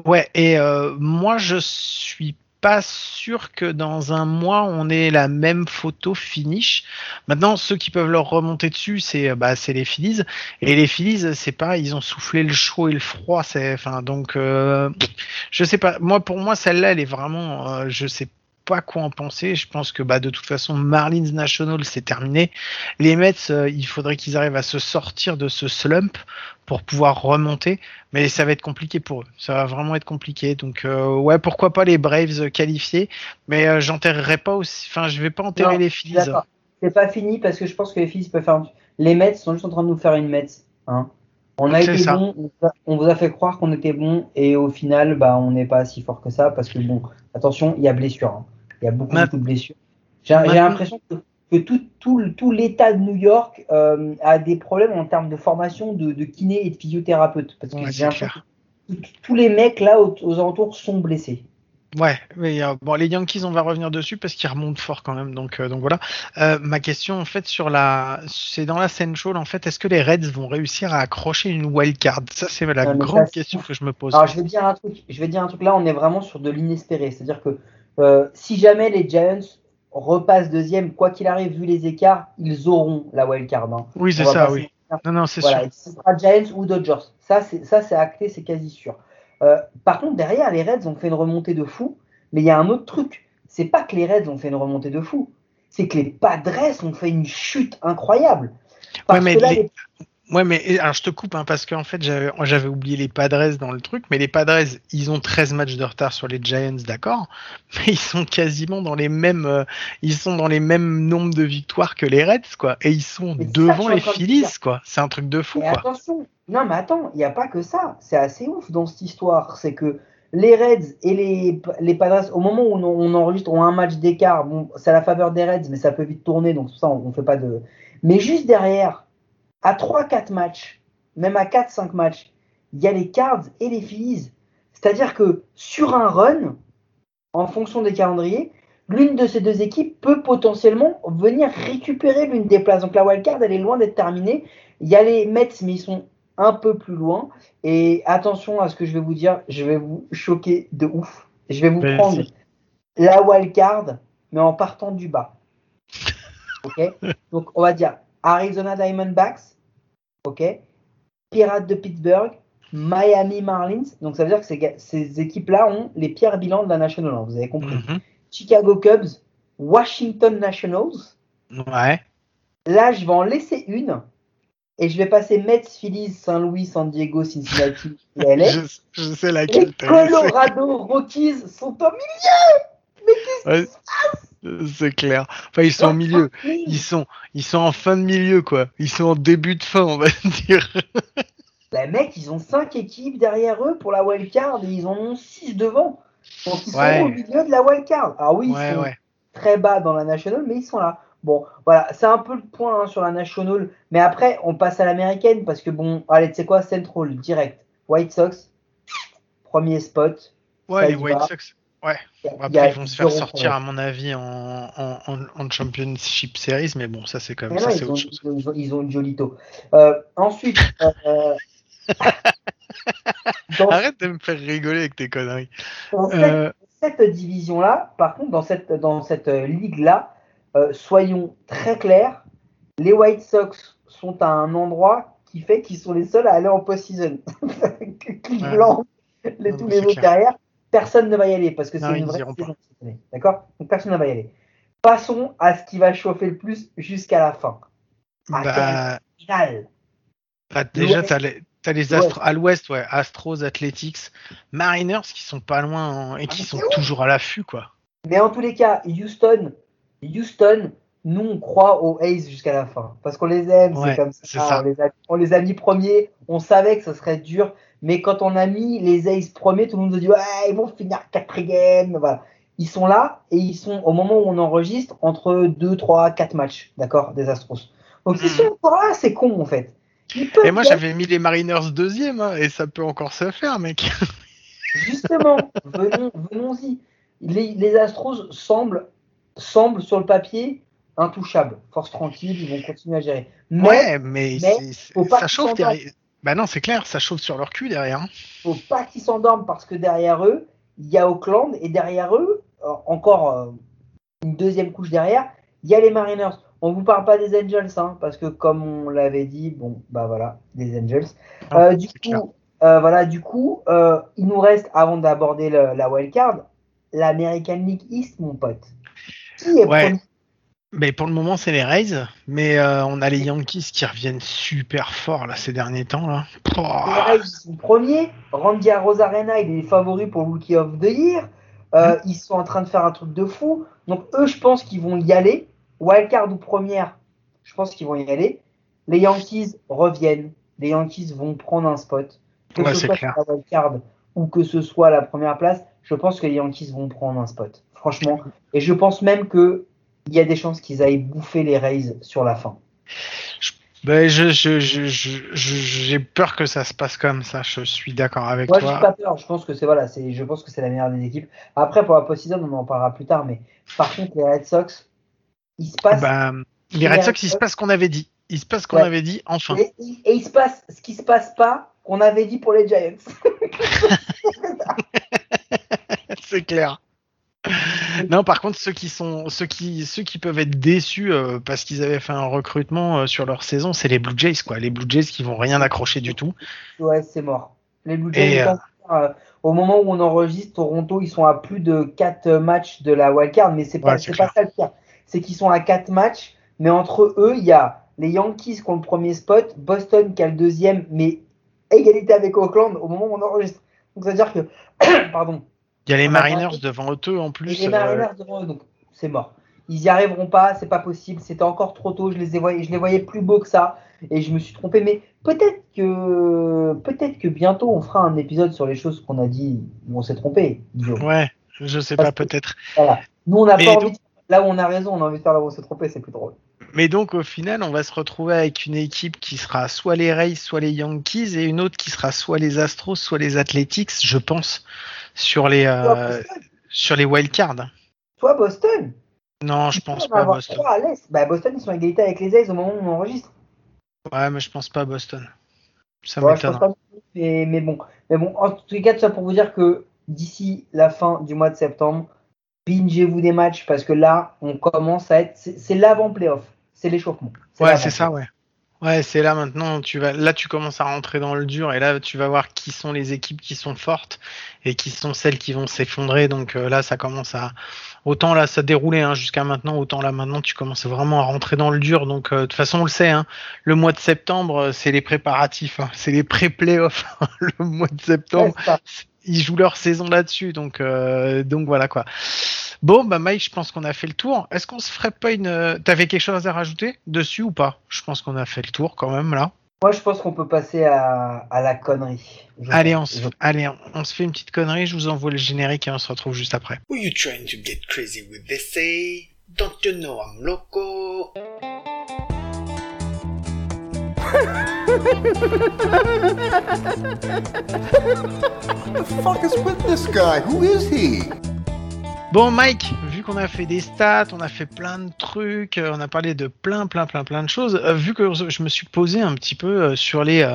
Ouais, et euh, moi je suis pas sûr que dans un mois on ait la même photo finish. Maintenant, ceux qui peuvent leur remonter dessus, c'est bah c'est les Phillies. Et les Phillies, c'est pas, ils ont soufflé le chaud et le froid. C'est, enfin donc, euh, je sais pas. Moi, pour moi, celle-là, elle est vraiment, euh, je sais pas quoi en penser. Je pense que bah de toute façon, Marlins National, c'est terminé. Les Mets, euh, il faudrait qu'ils arrivent à se sortir de ce slump pour pouvoir remonter. Mais ça va être compliqué pour eux. Ça va vraiment être compliqué. Donc euh, ouais, pourquoi pas les Braves qualifiés, mais euh, j'enterrerai pas aussi. Enfin, je vais pas enterrer Non, les Phillies. C'est pas fini parce que je pense que les Phillies peuvent faire. un- Les Mets sont juste en train de nous faire une Mets. Hein. On a été ça. bon, on vous a- on vous a fait croire qu'on était bon et au final, bah, on n'est pas si fort que ça parce que bon, attention, il y a blessure. hein. Il y a beaucoup, Ma- beaucoup de blessures. J'ai l'impression que que tout, tout, tout l'État de New York euh, a des problèmes en termes de formation de, de kiné et de physiothérapeute. Parce que Ouais, j'ai c'est l'impression clair. que tous- les mecs là aux, aux alentours sont blessés. Ouais, mais euh, bon, les Yankees, on va revenir dessus parce qu'ils remontent fort quand même. Donc, euh, donc voilà. Euh, ma question, en fait, sur la, c'est dans la Central, en fait, est-ce que les Reds vont réussir à accrocher une wild card? Ça, c'est la Non, grande ça, question que je me pose. Alors je vais dire un truc, je vais dire un truc là, on est vraiment sur de l'inespéré. C'est-à-dire que euh, si jamais les Giants repassent deuxième, quoi qu'il arrive, vu les écarts, ils auront la wild card. hein. oui, c'est ça, oui. Non, non, c'est Voilà, sûr. ce sera Giants ou Dodgers. Ça, c'est acté, c'est quasi sûr. Euh, par contre, derrière, les Reds ont fait une remontée de fou, mais il y a un autre truc. C'est pas que les Reds ont fait une remontée de fou, c'est que les Padres ont fait une chute incroyable. Parce mais que là, les- les- Ouais, mais alors je te coupe hein, parce qu'en fait j'avais oublié les Padres dans le truc, mais les Padres ils ont 13 matchs de retard sur les Giants, d'accord, mais ils sont quasiment dans les mêmes euh, ils sont dans les mêmes nombres de victoires que les Reds quoi, et ils sont Mais ça devant les Phillies quoi. C'est un truc de fou Mais quoi. attention, non mais attends, il n'y a pas que ça. C'est assez ouf dans cette histoire. C'est que les Reds et les, les Padres, au moment où on, on enregistre, ont un match d'écart. Bon, c'est à la faveur des Reds, mais ça peut vite tourner, donc ça on, on fait pas de. Mais juste derrière, à 3-4 matchs, même à 4-5 matchs, il y a les Cards et les Phillies. C'est-à-dire que sur un run, en fonction des calendriers, l'une de ces deux équipes peut potentiellement venir récupérer l'une des places. Donc la wildcard, elle est loin d'être terminée. Il y a les Mets, mais ils sont un peu plus loin. Et attention à ce que je vais vous dire, je vais vous choquer de ouf. Je vais vous Vas-y. prendre la wildcard, mais en partant du bas. Ok? Donc on va dire Arizona Diamondbacks, ok Pirates de Pittsburgh, Miami Marlins. Donc ça veut dire que ces, ces équipes-là ont les pires bilans de la National, vous avez compris. Mhm. Chicago Cubs, Washington Nationals. Ouais. Là, je vais en laisser une. Et je vais passer Mets, Phillies, Saint-Louis, San Diego, Cincinnati et LA. Je, je sais laquelle. Colorado Rockies sont au milieu. Ouais, c'est clair. Enfin ils sont au milieu. Ils sont ils sont en fin de milieu quoi. Ils sont en début de fin on va dire. Les mecs, ils ont 5 équipes derrière eux pour la wildcard et ils en ont 6 devant. Donc ils sont Ouais. au milieu de la wildcard. Alors oui, ils Ouais sont ouais. très bas dans la National, mais ils sont là. Bon, voilà, c'est un peu le point hein, sur la National. Mais après, on passe à l'américaine parce que bon, allez, tu sais quoi, Central, direct. White Sox, premier spot. Ouais les White. Sox. Ouais. Après, ils vont se faire sortir, à mon avis, en, en, en, en Championship Series, mais bon, ça, c'est comme Mais ça, c'est ils, ont, autre chose. ils, ont, ils ont- taux. Euh, ensuite, euh, dans, Arrête de me faire rigoler avec tes conneries. dans Euh, cette division-là, par contre, dans cette, dans cette ligue-là, soyons très clairs, les White Sox sont à un endroit qui fait qu'ils sont les seuls à aller en post-season. Cleveland, les, Non, tous les autres derrière, personne ne va y aller parce que c'est une vraie. D'accord Donc personne ne va y aller. Passons à ce qui va chauffer le plus jusqu'à la fin. Ah, bah, bah, déjà, l'Ouest. t'as les. Astros, à l'ouest, ouais, Astros, Athletics, Mariners qui sont pas loin hein, et qui mais sont toujours à l'affût, quoi. Mais en tous les cas, Houston, Houston, nous on croit aux A's jusqu'à la fin. Parce qu'on les aime, Ouais, c'est comme ça. On, les a, on les a mis premiers, on savait que ça serait dur. Mais quand on a mis les A's premiers, tout le monde nous dit ouais, ils vont finir quatrième. Voilà. Ils sont là et ils sont au moment où on enregistre entre 2, 3, 4 matchs, d'accord, des Astros. Donc ils Mhm. sont encore là, c'est con en fait. Et moi, j'avais mis les Mariners deuxième, hein, et ça peut encore se faire, mec. Justement, venons, venons-y. Les, les Astros semblent, semblent sur le papier intouchables. Force tranquille, ils vont continuer à gérer. Mais ouais, mais, mais c'est- ça chauffe s'endorment. Bah non, c'est clair, ça chauffe sur leur cul derrière. hein. faut pas qu'ils s'endorment parce que derrière eux, il y a Oakland et derrière eux, euh, encore euh, une deuxième couche derrière, il y a les Mariners. On vous parle pas des Angels, hein, parce que comme on l'avait dit, bon, bah voilà, des Angels. Non, Euh, du coup, euh, voilà, du coup, euh, il nous reste, avant d'aborder la wildcard, l'American League East, mon pote. Qui est Ouais. premier Mais pour le moment, c'est les Rays, mais euh, on a les Yankees qui reviennent super fort là ces derniers temps là. Les. Rays sont premiers. Randy Arozarena, il est favori pour Rookie of the Year. Euh, Ils sont en train de faire un truc de fou. Donc, eux, je pense qu'ils vont y aller. Wildcard ou première, je pense qu'ils vont y aller. Les Yankees reviennent. Les Yankees vont prendre un spot. Que Ouais, ce soit clair. la wildcard ou que ce soit la première place, je pense que les Yankees vont prendre un spot. Franchement. Et je pense même que il y a des chances qu'ils aillent bouffer les Rays sur la fin. Ben, je, j'ai peur que ça se passe comme ça. Je suis d'accord avec Moi, j'ai toi. pas peur. Je pense que c'est voilà, c'est, je pense que c'est la meilleure des équipes. Après, pour la post-season, on en parlera plus tard. Mais par contre, les Red Sox, il se passe Ben, les Red Red Sox, il se passe ce qu'on avait dit. Il se passe ce qu'on Ouais. avait dit, enfin. et, et il se passe ce qui se passe pas qu'on avait dit pour les Giants. C'est clair. Non, par contre, ceux qui sont, ceux qui, ceux qui peuvent être déçus euh, parce qu'ils avaient fait un recrutement euh, sur leur saison, c'est les Blue Jays, quoi. Les Blue Jays qui vont rien accrocher du tout. Ouais, c'est mort. Les Blue Jays, euh, euh, au moment où on enregistre, Toronto, ils sont à plus de 4 matchs de la wildcard, mais c'est pas, Ouais, pas ça le pire. C'est qu'ils sont à 4 matchs, mais entre eux, il y a les Yankees qui ont le premier spot, Boston qui a le deuxième, mais égalité avec Oakland au moment où on enregistre. Donc, c'est-à-dire que, pardon, Il y a les a Mariners devant eux en plus. les euh, Mariners devant eux, donc c'est mort. Ils y arriveront pas, c'est pas possible, c'était encore trop tôt, je les, ai voyés, je les voyais plus beaux que ça, et je me suis trompé, mais peut-être que peut-être que bientôt on fera un épisode sur les choses qu'on a dit où on s'est trompé. Ouais, je sais Parce pas, peut-être. Voilà. Nous on n'a Et pas donc- envie de... Là où on a raison, on a envie de faire là où on s'est trompé, c'est plus drôle. Mais donc au final, on va se retrouver avec une équipe qui sera soit les Rays, soit les Yankees, et une autre qui sera soit les Astros, soit les Athletics, je pense, sur les euh, sur les wildcards. soit Boston. Non, je pense pas avoir Boston. à. Bah, Boston, ils sont à égalité avec les A's au moment où on enregistre. Ouais, mais je pense pas Boston. Ça Ouais, m'étonne. mais, mais bon. Mais bon, en tout cas, tout ça pour vous dire que d'ici la fin du mois de septembre, bingez-vous des matchs parce que là, on commence à être. C'est c'est l'avant-playoff. C'est l'échauffement. Ouais, l'avant. c'est ça, ouais. Ouais, c'est là maintenant, tu vas, là tu commences à rentrer dans le dur et là tu vas voir qui sont les équipes qui sont fortes et qui sont celles qui vont s'effondrer. Donc euh, là, ça commence à, autant là ça déroulait hein, jusqu'à maintenant, autant là maintenant tu commences vraiment à rentrer dans le dur. Donc euh, de toute façon on le sait, hein, le mois de septembre euh, c'est les préparatifs, hein, c'est les pré-playoffs. le mois de septembre, ils jouent leur saison là-dessus. Donc euh, donc voilà quoi. Bon, bah Mike, je pense qu'on a fait le tour. Est-ce qu'on se ferait pas une... euh, T'avais quelque chose à rajouter dessus ou pas? Je pense qu'on a fait le tour quand même là. Moi, je pense qu'on peut passer à, à la connerie. Je Allez, on se, Je- allez, on, on se fait une petite connerie, je vous envoie le générique et on se retrouve juste après. Who you trying to get crazy with? They say? Don't you know I'm loco? the fuck is with this guy? Who is he? Bon Mike, vu qu'on a fait des stats, on a fait plein de trucs, euh, on a parlé de plein plein plein plein de choses, euh, vu que je me suis posé un petit peu euh, sur les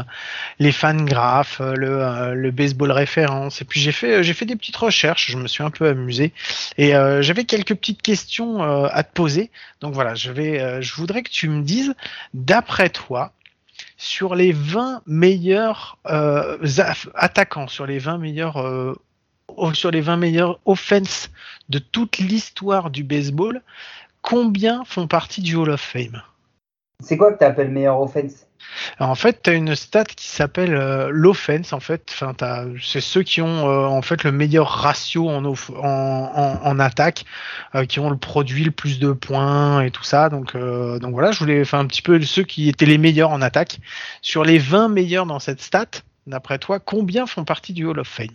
les fan graphes, le, le baseball référence, et puis j'ai fait j'ai fait des petites recherches, je me suis un peu amusé et j'avais quelques petites questions à te poser. Donc voilà, je vais je voudrais que tu me dises d'après toi sur les 20 meilleurs attaquants, sur les 20 meilleurs sur les 20 meilleurs offense de toute l'histoire du baseball, combien font partie du Hall of Fame? C'est quoi que tu appelles meilleur offense? Alors, En fait, tu as une stat qui s'appelle euh, l'offense. En fait, enfin, c'est ceux qui ont euh, en fait le meilleur ratio en, off- en, en, en attaque, euh, qui ont le produit le plus de points et tout ça. Donc, donc voilà, je voulais faire un petit peu ceux qui étaient les meilleurs en attaque. Sur les 20 meilleurs dans cette stat, d'après toi, combien font partie du Hall of Fame?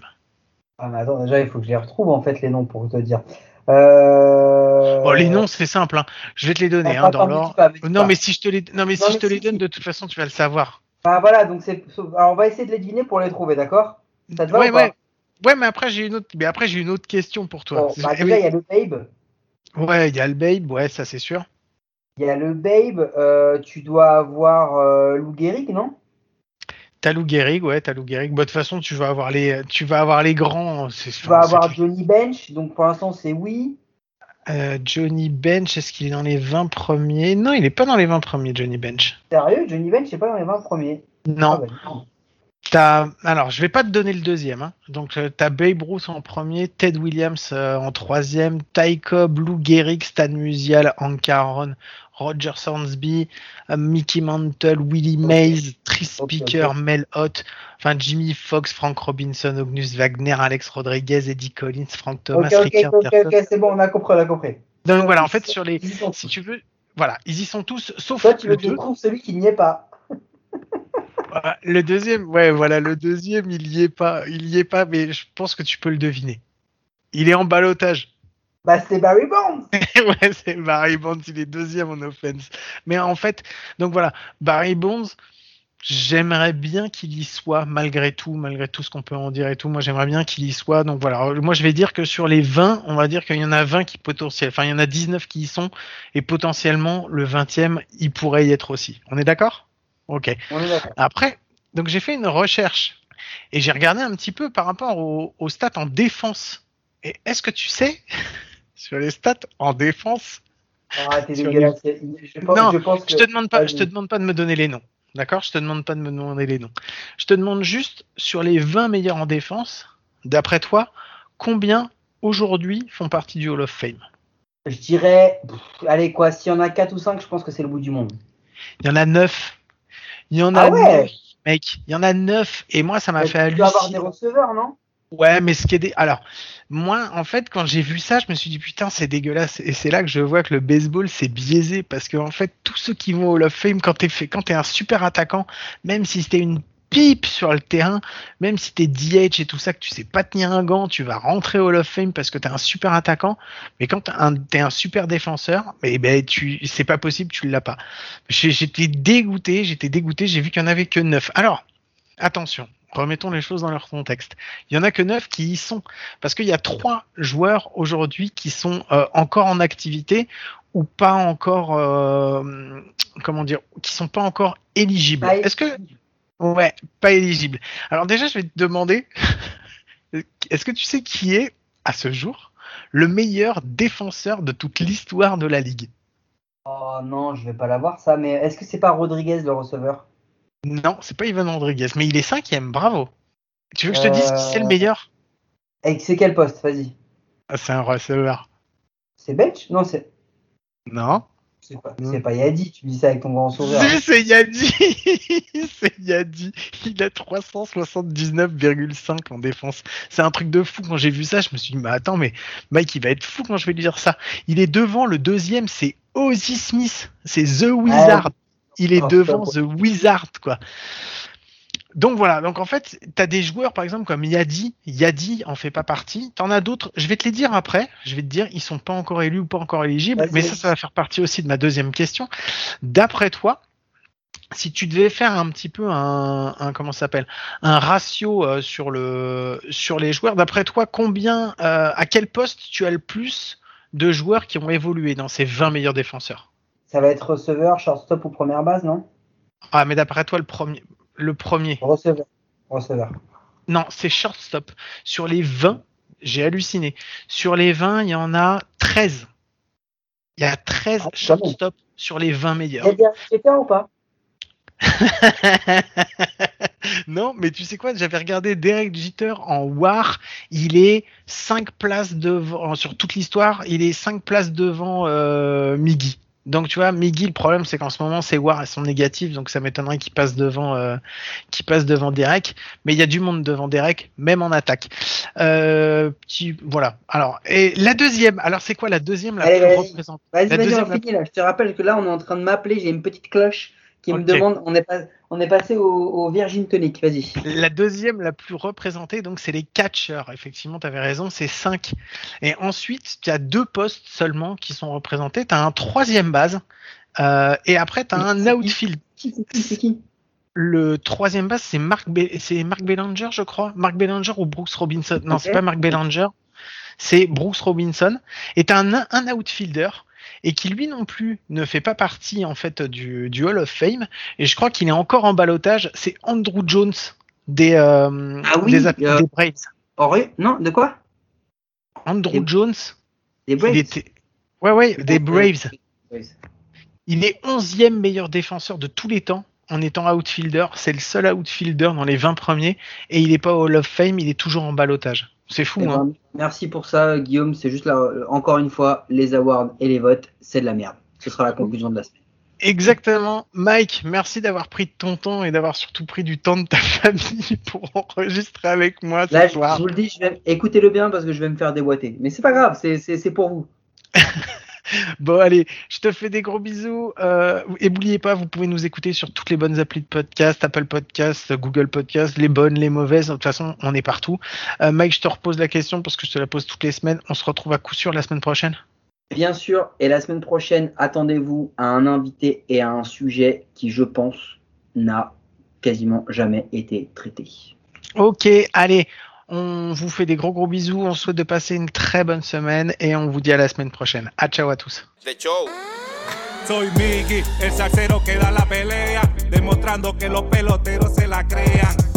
Ah, mais attends, déjà, il faut que je les retrouve, en fait, les noms, pour te dire. Euh... Bon, les noms, c'est simple. hein. Je vais te les donner hein, dans l'ordre. Non, pas. mais si je te les, non, mais si je te si, les donne, de toute façon, tu vas le savoir. Bah voilà, donc c'est. Alors, on va essayer de les deviner pour les trouver, d'accord? Ça te va ouais, ou pas? ouais. Ouais, mais après j'ai une autre, mais après j'ai une autre question pour toi. Bon, bah, Eh déjà, oui. il y a le Babe. Ouais, il y a le Babe, ouais, ça c'est sûr. Il y a le Babe, euh, tu dois avoir euh, Lou Gehrig, non? T'as Lou Gehrig, ouais, t'as Lou Gehrig. Bah, de toute façon, tu vas avoir les, tu vas avoir les grands. C'est Tu vas avoir. Johnny Bench, donc pour l'instant, c'est oui. Euh, Johnny Bench, est-ce qu'il est dans les 20 premiers? Non, il est pas dans les 20 premiers, Johnny Bench. Sérieux, Johnny Bench, c'est pas dans les 20 premiers. Non. Ah, bah, alors, je vais pas te donner le deuxième. Hein. Donc, euh, t'as Babe Ruth en premier, Ted Williams euh, en troisième, Ty Cobb, Lou Gehrig, Stan Musial, Hank Aaron, Roger Hornsby, euh, Mickey Mantle, Willie. Mays, Tris Speaker. Mel Ott, enfin Jimmy Fox, Frank Robinson, Agnus Wagner, Alex Rodriguez, Eddie Collins, Frank Thomas, Ok, ok, Ricky ok, Anderson. ok, c'est bon, on a compris, on a compris. Donc voilà, en fait, sur les, si tu veux, voilà, ils y sont tous, sauf Toi, tu le veux que je deux. trouve celui qui n'y est pas. Le deuxième, ouais, voilà, le deuxième, il y est pas, il y est pas, mais je pense que tu peux le deviner. Il est en balotage. Bah, c'est Barry Bonds. ouais, c'est Barry Bonds, il est deuxième en offense. Mais en fait, donc voilà, Barry Bonds, j'aimerais bien qu'il y soit malgré tout, malgré tout ce qu'on peut en dire et tout. Moi, j'aimerais bien qu'il y soit. Donc voilà, moi je vais dire que sur les 20, on va dire qu'il y en a 20 qui potentiellement, enfin il y en a 19 qui y sont et potentiellement le 20e, il pourrait y être aussi. On est d'accord? Ok. On est d'accord. Après, donc j'ai fait une recherche et j'ai regardé un petit peu par rapport aux, aux stats en défense. Et est-ce que tu sais? sur les stats en défense Ah, t'es. Je pense, Non, je pense Je que- te demande pas, je te demande pas de me donner les noms. D'accord? Je te demande pas de me demander les noms. Je te demande juste sur les 20 meilleurs en défense, d'après toi, combien aujourd'hui font partie du Hall of Fame? Je dirais, pff, allez quoi, s'il y en a 4 ou 5, je pense que c'est le bout du monde. Il y en a 9. Il y en a Ah ouais 9, mec. Il y en a 9 et moi ça m'a fait tu dois avoir halluciner. des receveurs, non? Ouais, mais ce qui est dé... alors moi en fait quand j'ai vu ça, je me suis dit putain, c'est dégueulasse et c'est là que je vois que le baseball c'est biaisé parce que en fait tous ceux qui vont au Hall of Fame quand t'es fait quand t'es un super attaquant, même si c'était une pipe sur le terrain, même si t'es DH et tout ça que tu sais pas tenir un gant, tu vas rentrer au Hall of Fame parce que t'es un super attaquant, mais quand t'es un, un super défenseur, mais ben tu c'est pas possible, tu l'as pas. J'étais dégoûté, j'étais dégoûté, j'ai vu qu'il y en avait que 9. Alors, attention, remettons les choses dans leur contexte. Il y en a que 9 qui y sont. Parce qu'il y a trois joueurs aujourd'hui qui sont euh, encore en activité ou pas encore, euh, comment dire, qui sont pas encore éligibles. Est-ce que, ouais, pas éligibles. Alors déjà, je vais te demander, est-ce que tu sais qui est, à ce jour, le meilleur défenseur de toute l'histoire de la ligue? Oh non, je vais pas l'avoir ça, mais est-ce que c'est pas Rodriguez le receveur? Non, c'est pas Ivan Rodriguez, mais il est cinquième, bravo. Tu veux que je te dise qui c'est le Euh, meilleur? Et c'est quel poste? Vas-y. Ah, C'est un receveur. C'est Bench Non, c'est Non c'est pas, Non. c'est pas Yadi, tu dis ça avec ton grand sourire. Si, c'est Yadi C'est Yadi Il a 379,5 en défense. C'est un truc de fou. Quand j'ai vu ça, je me suis dit, mais attends, mais Mike, il va être fou quand je vais lui dire ça. Il est devant, le deuxième, c'est Ozzy Smith. C'est The Wizard. Il est Oh, devant The Wizard, quoi. Donc voilà, donc en fait, tu as des joueurs par exemple comme Yadi, Yadi en fait pas partie. T'en as d'autres, je vais te les dire après, je vais te dire ils sont pas encore élus ou pas encore éligibles, mais ça ça va faire partie aussi de ma deuxième question. D'après toi, si tu devais faire un petit peu un, un comment s'appelle, un ratio euh, sur le sur les joueurs, d'après toi, combien euh, à quel poste tu as le plus de joueurs qui ont évolué dans ces 20 meilleurs défenseurs? Ça va être receveur, shortstop ou première base, non? Ah, mais d'après toi le premier le premier. Receveur. Receveur. Non, c'est shortstop. Sur les 20, j'ai halluciné. Sur les 20, il y en a 13. Il y a 13 Ah, shortstop sur les 20 Il meilleurs. des Jeter ou pas? Non, mais tu sais quoi, j'avais regardé Derek Jeter en War, il est 5 places devant, sur toute l'histoire, il est 5 places devant euh, Miggy. Donc tu vois, Miggy, le problème c'est qu'en ce moment ses War elles sont négatives, donc ça m'étonnerait qu'il passe devant, euh, qu'il passe devant Derek. Mais il y a du monde devant Derek, même en attaque. Euh, petit, voilà. Alors et la deuxième, alors c'est quoi la deuxième la Allez, plus vas-y. représentante? Vas-y, La vas-y, deuxième, on finit là. Je te rappelle que là, on est en train de m'appeler. J'ai une petite cloche qui me demande. On est, pas, on est passé au, au Virgin Tonic. Vas-y. La deuxième la plus représentée, donc c'est les catcheurs. Effectivement, tu avais raison, c'est 5. Et ensuite, tu as deux postes seulement qui sont représentés. Tu as un troisième base. euh, et après, tu as Mais un outfield. Qui, c'est qui, qui Le troisième base, c'est Mark, c'est Mark Bellinger, je crois. Mark Bellinger ou Brooks Robinson? Non, Ok. c'est pas Mark Bellinger. C'est Brooks Robinson. Et tu as un, un outfielder et qui lui non plus ne fait pas partie en fait du, du Hall of Fame. Et je crois qu'il est encore en balotage. C'est Andrew Jones des, euh, Ah oui, des, euh, des Braves. Non, de quoi? Andrew des- Jones, Des Braves? Était, ouais ouais, des. Braves. Il est 11e meilleur défenseur de tous les temps en étant outfielder. C'est le seul outfielder dans les 20 premiers et il est pas au Hall of Fame, il est toujours en balotage. C'est fou, Eh hein. ben, merci pour ça, Guillaume. C'est juste là, euh, encore une fois, les awards et les votes, c'est de la merde. Ce sera la conclusion de la semaine. Exactement. Mike, merci d'avoir pris de ton temps et d'avoir surtout pris du temps de ta famille pour enregistrer avec moi ce Là, soir. je vous le dis, je vais- écoutez-le bien parce que je vais me faire déboîter. Mais c'est pas grave, c'est pour vous. Bon, allez, je te fais des gros bisous. Euh, et n'oubliez pas, vous pouvez nous écouter sur toutes les bonnes applis de podcast, Apple Podcast, Google Podcast, les bonnes, les mauvaises. De toute façon, on est partout. Euh, Mike, je te repose la question parce que je te la pose toutes les semaines. On se retrouve à coup sûr la semaine prochaine. Bien sûr, et la semaine prochaine, attendez-vous à un invité et à un sujet qui, je pense, n'a quasiment jamais été traité. Ok, allez, on vous fait des gros gros bisous, on souhaite de passer une très bonne semaine et on vous dit à la semaine prochaine. A ciao à tous. De show. Soy Mickey, el salsero que da la pelea, demostrando que los peloteros se la crean.